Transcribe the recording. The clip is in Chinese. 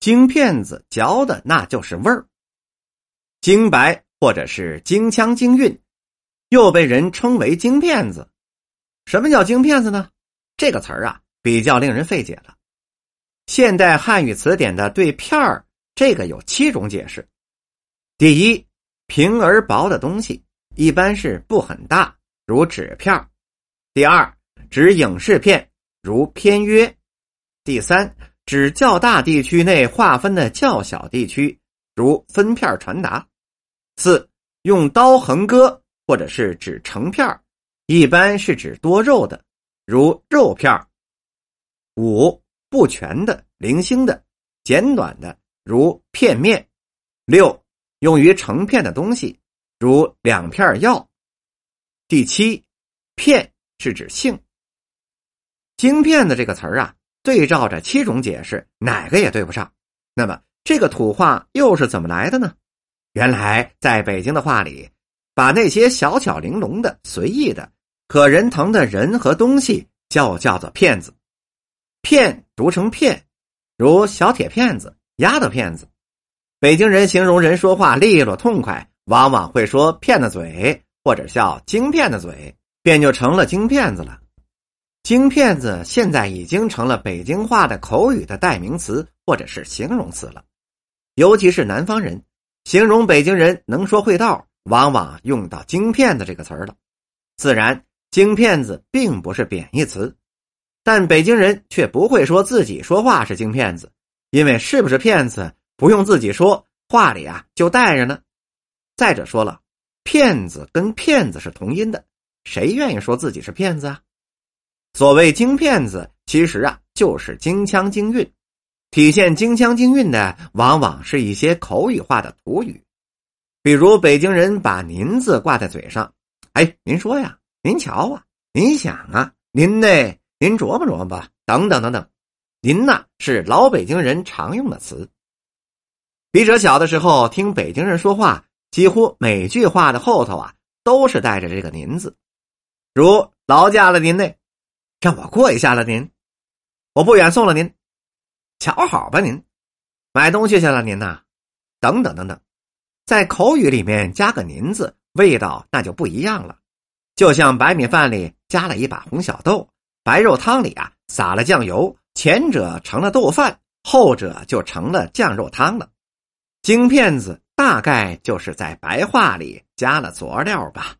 京片子嚼的那就是味儿。京白或者是京腔京韵，又被人称为京片子。什么叫京片子呢？这个词儿啊，比较令人费解了。现代汉语词典的对“片儿”这个有七种解释。第一，平而薄的东西，一般是不很大，如纸片第二，指影视片，如片约。第三，指较大地区内划分的较小地区，如分片传达。四，用刀横割，或者是指成片一般是指多肉的，如肉片五。不全的、零星的、简短的，如片面；六，用于成片的东西，如两片药。第七，片是指性。晶片的这个词啊，对照着七种解释，哪个也对不上。那么这个土话又是怎么来的呢？原来在北京的话里，把那些小巧玲珑的、随意的、可人疼的人和东西，叫叫做骗子。骗读成片，如小铁片子、丫头片子。北京人形容人说话利落痛快，往往会说“骗子嘴”或者叫“京片的嘴”，便就成了京片子了。京片子现在已经成了北京话的口语的代名词或者是形容词了，尤其是南方人形容北京人能说会道，往往用到“京片子”这个词儿了。自然，“京片子”并不是贬义词。但北京人却不会说自己说话是京片子，因为是不是骗子不用自己说，话里啊就带着呢。再者说了，骗子跟骗子是同音的，谁愿意说自己是骗子啊？所谓京片子，其实啊就是京腔京韵，体现京腔京韵的往往是一些口语化的土语，比如北京人把“您”字挂在嘴上，哎，您说呀，您瞧啊，您想啊，您呢？您琢磨琢磨吧，等等等等，您呐是老北京人常用的词。笔者小的时候听北京人说话，几乎每句话的后头啊都是带着这个“您”字，如劳驾了您呢，让我过一下了您，我不远送了您，瞧好吧您，买东西去了您呐，等等等等，在口语里面加个“您”字，味道那就不一样了，就像白米饭里加了一把红小豆。白肉汤里啊撒了酱油，前者成了豆饭，后者就成了酱肉汤了。京片子大概就是在白话里加了佐料吧。